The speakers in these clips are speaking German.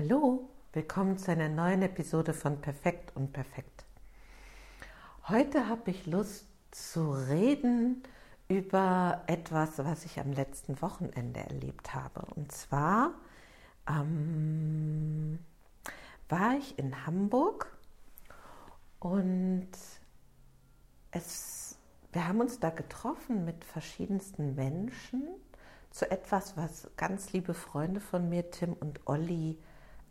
Hallo, willkommen zu einer neuen Episode von Perfekt und Perfekt. Heute habe ich Lust zu reden über etwas, was ich am letzten Wochenende erlebt habe. Und zwar ähm, war ich in Hamburg und es, wir haben uns da getroffen mit verschiedensten Menschen zu etwas, was ganz liebe Freunde von mir, Tim und Olli,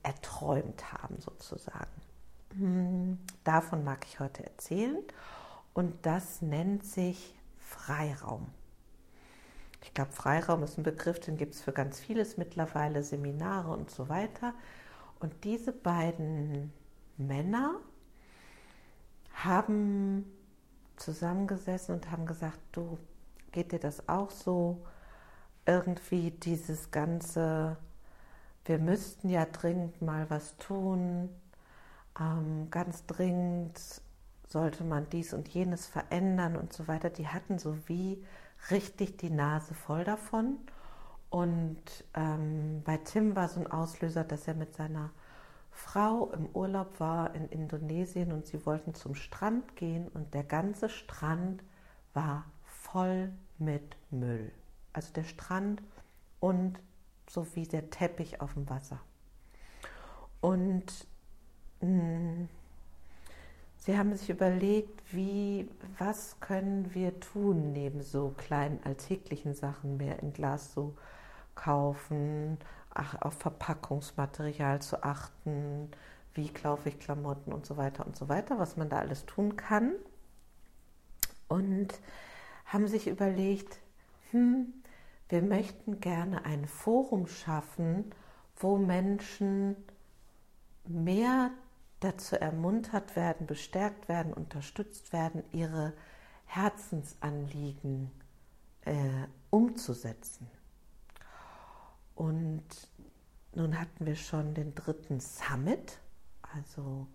erträumt haben sozusagen. Hm, davon mag ich heute erzählen und das nennt sich Freiraum. Ich glaube, Freiraum ist ein Begriff, den gibt es für ganz vieles mittlerweile, Seminare und so weiter. Und diese beiden Männer haben zusammengesessen und haben gesagt, du, geht dir das auch so? Irgendwie dieses ganze, wir müssten ja dringend mal was tun, ähm, ganz dringend sollte man dies und jenes verändern und so weiter. Die hatten so wie richtig die Nase voll davon. Und ähm, bei Tim war so ein Auslöser, dass er mit seiner Frau im Urlaub war in Indonesien und sie wollten zum Strand gehen und der ganze Strand war voll mit Müll. Also der Strand und so wie der Teppich auf dem Wasser. Und mh, hm, sie haben sich überlegt, wie, was können wir tun neben so kleinen alltäglichen Sachen, mehr in Glas so kaufen, ach, auf Verpackungsmaterial zu achten, wie kaufe ich Klamotten und so weiter und so weiter, was man da alles tun kann. Und haben sich überlegt, hm, wir möchten gerne ein Forum schaffen, wo Menschen mehr dazu ermuntert werden, bestärkt werden, unterstützt werden, ihre Herzensanliegen äh, umzusetzen. Und nun hatten wir schon den dritten Summit. Also,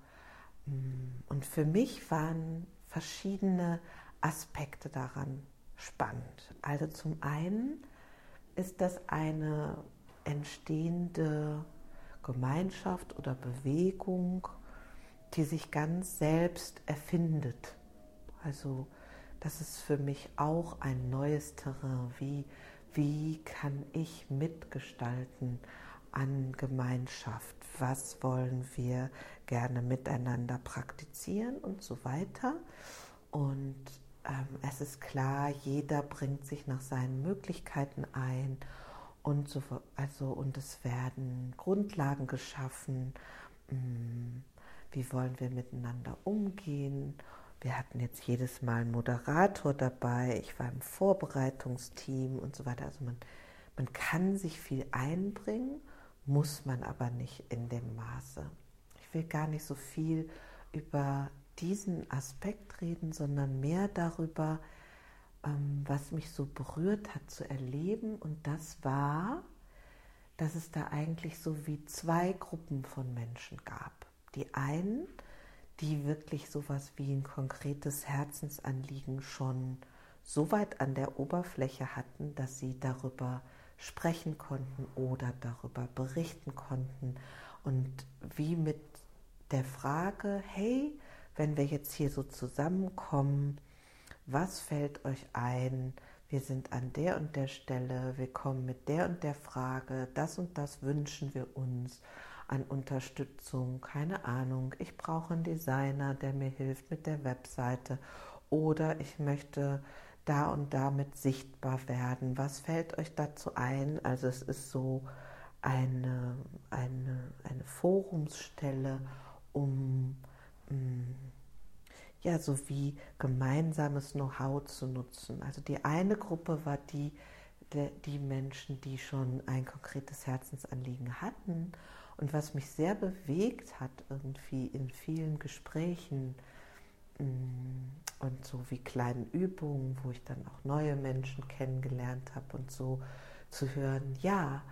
mm, und für mich waren verschiedene Aspekte daran spannend. Also zum einen ist das eine entstehende Gemeinschaft oder Bewegung, die sich ganz selbst erfindet. Also das ist für mich auch ein neues Terrain. Wie wie kann ich mitgestalten an Gemeinschaft, was wollen wir gerne miteinander praktizieren und so weiter. Und es ist klar, jeder bringt sich nach seinen Möglichkeiten ein und, so, also, und es werden Grundlagen geschaffen, hm, wie wollen wir miteinander umgehen wir hatten jetzt jedes Mal einen Moderator dabei, ich war im Vorbereitungsteam und so weiter. Also man, man kann sich viel einbringen, muss man aber nicht in dem Maße. Ich will gar nicht so viel über diesen Aspekt reden, sondern mehr darüber, ähm, was mich so berührt hat zu erleben. Und das war, dass es da eigentlich so wie zwei Gruppen von Menschen gab. Die einen, die wirklich sowas wie ein konkretes Herzensanliegen schon so weit an der Oberfläche hatten, dass sie darüber sprechen konnten oder darüber berichten konnten und wie mit der Frage, hey, wenn wir jetzt hier so zusammenkommen, was fällt euch ein? Wir sind an der und der Stelle, wir kommen mit der und der Frage, das und das wünschen wir uns an Unterstützung, keine Ahnung, ich brauche einen Designer, der mir hilft mit der Webseite oder ich möchte da und damit sichtbar werden. Was fällt euch dazu ein? Also es ist so eine, eine, eine Forumsstelle, um ja, so wie gemeinsames Know-how zu nutzen. Also die eine Gruppe war die, die Menschen, die schon ein konkretes Herzensanliegen hatten und was mich sehr bewegt hat, irgendwie in vielen Gesprächen mm, und so wie kleinen Übungen, wo ich dann auch neue Menschen kennengelernt habe und so zu hören, ja,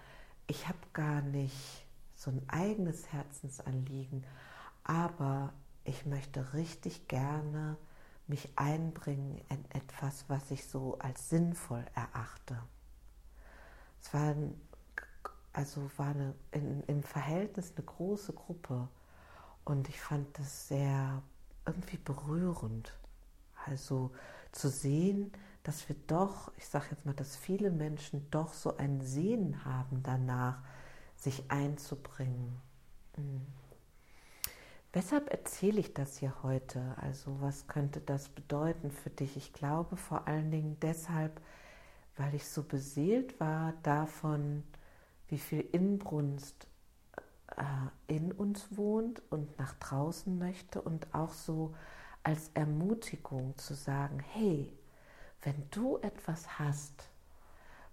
ich habe gar nicht so ein eigenes Herzensanliegen, aber ich möchte richtig gerne mich einbringen in etwas, was ich so als sinnvoll erachte. Es waren also war eine, in, im Verhältnis eine große Gruppe und ich fand das sehr irgendwie berührend. Also zu sehen, dass wir doch, ich sage jetzt mal, dass viele Menschen doch so ein Sehen haben danach, sich einzubringen. Mhm. Weshalb erzähle ich das hier heute? Also was könnte das bedeuten für dich? Ich glaube vor allen Dingen deshalb, weil ich so beseelt war davon, wie viel Inbrunst äh, in uns wohnt und nach draußen möchte und auch so als Ermutigung zu sagen, hey, wenn du etwas hast,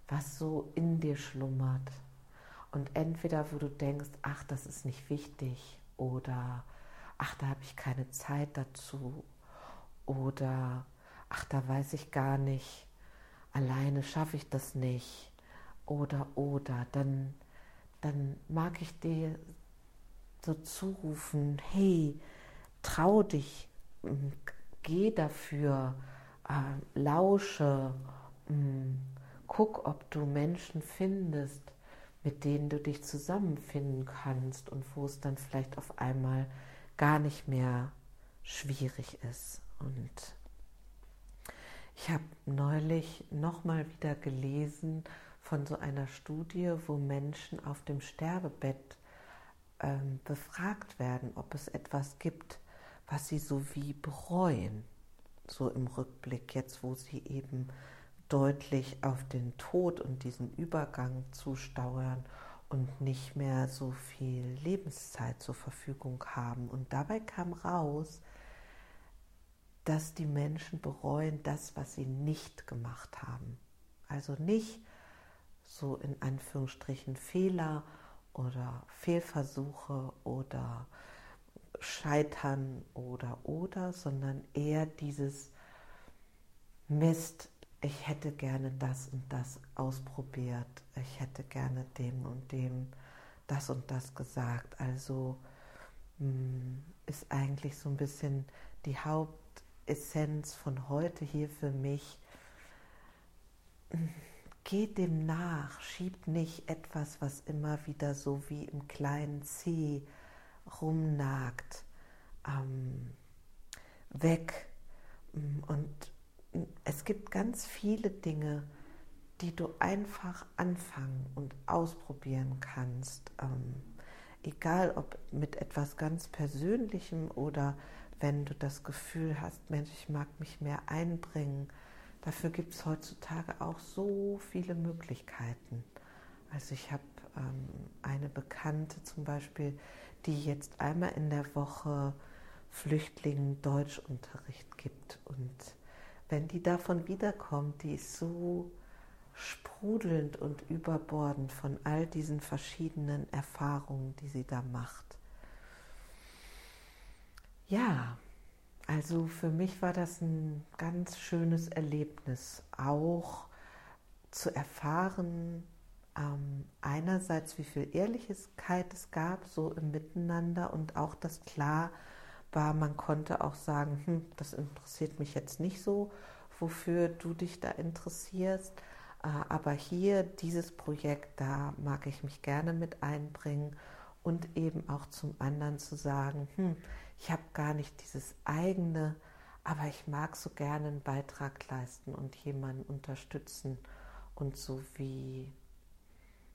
was so in dir schlummert und entweder wo du denkst, ach, das ist nicht wichtig oder ach, da habe ich keine Zeit dazu. Oder ach, da weiß ich gar nicht, alleine schaffe ich das nicht. Oder oder, dann, dann mag ich dir so zurufen, hey, trau dich, geh dafür, äh, lausche, mh, guck, ob du Menschen findest, mit denen du dich zusammenfinden kannst und wo es dann vielleicht auf einmal gar nicht mehr schwierig ist. Und ich habe neulich nochmal wieder gelesen von so einer Studie, wo Menschen auf dem Sterbebett ähm, befragt werden, ob es etwas gibt, was sie so wie bereuen, so im Rückblick, jetzt wo sie eben deutlich auf den Tod und diesen Übergang zusteuern und nicht mehr so viel Lebenszeit zur Verfügung haben. Und dabei kam raus, dass die Menschen bereuen das, was sie nicht gemacht haben. Also nicht so in Anführungsstrichen Fehler oder Fehlversuche oder Scheitern oder oder, sondern eher dieses Mist, ich hätte gerne das und das ausprobiert, ich hätte gerne dem und dem das und das gesagt. Also hm, ist eigentlich so ein bisschen die Hauptessenz von heute hier für mich. Hm, geht dem nach, schiebt nicht etwas, was immer wieder so wie im kleinen C rumnagt, ähm, weg. Und es gibt ganz viele Dinge, die du einfach anfangen und ausprobieren kannst. Ähm, egal ob mit etwas ganz Persönlichem oder wenn du das Gefühl hast, Mensch, ich mag mich mehr einbringen. Dafür gibt es heutzutage auch so viele Möglichkeiten. Also ich habe ähm, eine Bekannte zum Beispiel, die jetzt einmal in der Woche Flüchtlingen Deutschunterricht gibt. Und wenn die davon wiederkommt, die ist so sprudelnd und überbordend von all diesen verschiedenen Erfahrungen, die sie da macht. Ja, also für mich war das ein ganz schönes Erlebnis, auch zu erfahren, ähm, einerseits, wie viel Ehrlichkeit es gab, so im Miteinander und auch, dass klar war, man konnte auch sagen, hm, das interessiert mich jetzt nicht so, wofür du dich da interessierst, äh, aber hier dieses Projekt, da mag ich mich gerne mit einbringen und eben auch zum anderen zu sagen, hm, ich habe gar nicht dieses eigene, aber ich mag so gerne einen Beitrag leisten und jemanden unterstützen und so wie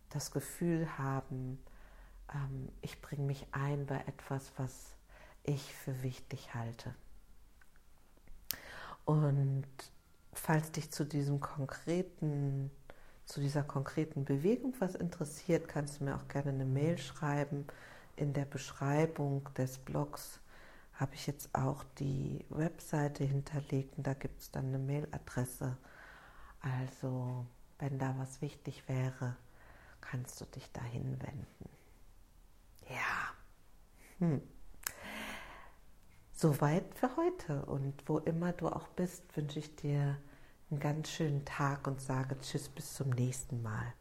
das Gefühl haben, ähm, ich bringe mich ein bei etwas, was ich für wichtig halte. Und falls dich zu diesem konkreten, zu dieser konkreten Bewegung was interessiert, kannst du mir auch gerne eine Mail schreiben. In der Beschreibung des Blogs habe ich jetzt auch die Webseite hinterlegt und da gibt es dann eine Mailadresse. Also, wenn da was wichtig wäre, kannst du dich dahin wenden. Ja. Hm. Soweit für heute und wo immer du auch bist, wünsche ich dir einen ganz schönen Tag und sage Tschüss bis zum nächsten Mal.